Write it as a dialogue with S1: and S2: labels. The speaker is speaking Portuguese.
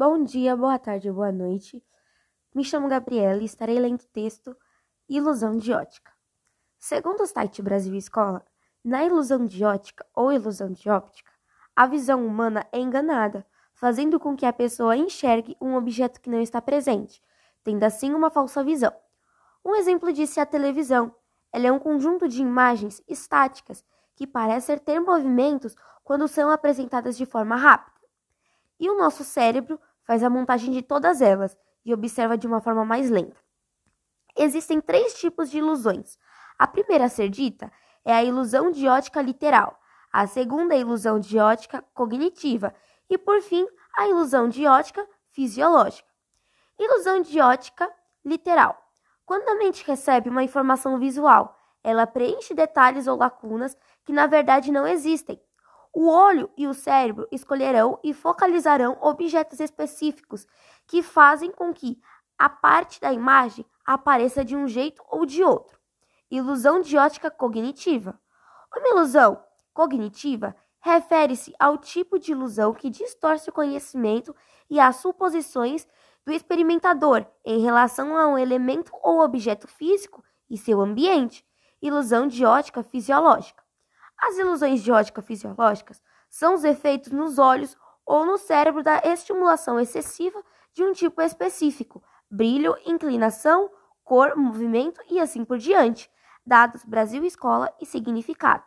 S1: Bom dia, boa tarde, boa noite. Me chamo Gabriela e estarei lendo o texto Ilusão de Ótica. Segundo o site Brasil Escola, na ilusão de ótica ou ilusão de óptica, a visão humana é enganada, fazendo com que a pessoa enxergue um objeto que não está presente, tendo assim uma falsa visão. Um exemplo disso é a televisão. Ela é um conjunto de imagens estáticas que parecem ter movimentos quando são apresentadas de forma rápida. E o nosso cérebro faz a montagem de todas elas e observa de uma forma mais lenta. Existem três tipos de ilusões. A primeira a ser dita é a ilusão de ótica literal, a segunda a ilusão de ótica cognitiva e, por fim, a ilusão de ótica fisiológica. Ilusão de ótica literal. Quando a mente recebe uma informação visual, ela preenche detalhes ou lacunas que na verdade não existem. O olho e o cérebro escolherão e focalizarão objetos específicos que fazem com que a parte da imagem apareça de um jeito ou de outro. Ilusão de ótica cognitiva. Uma ilusão cognitiva refere-se ao tipo de ilusão que distorce o conhecimento e as suposições do experimentador em relação a um elemento ou objeto físico e seu ambiente. Ilusão de ótica fisiológica. As ilusões de ótica fisiológicas são os efeitos nos olhos ou no cérebro da estimulação excessiva de um tipo específico, brilho, inclinação, cor, movimento e assim por diante. Dados Brasil Escola e significados.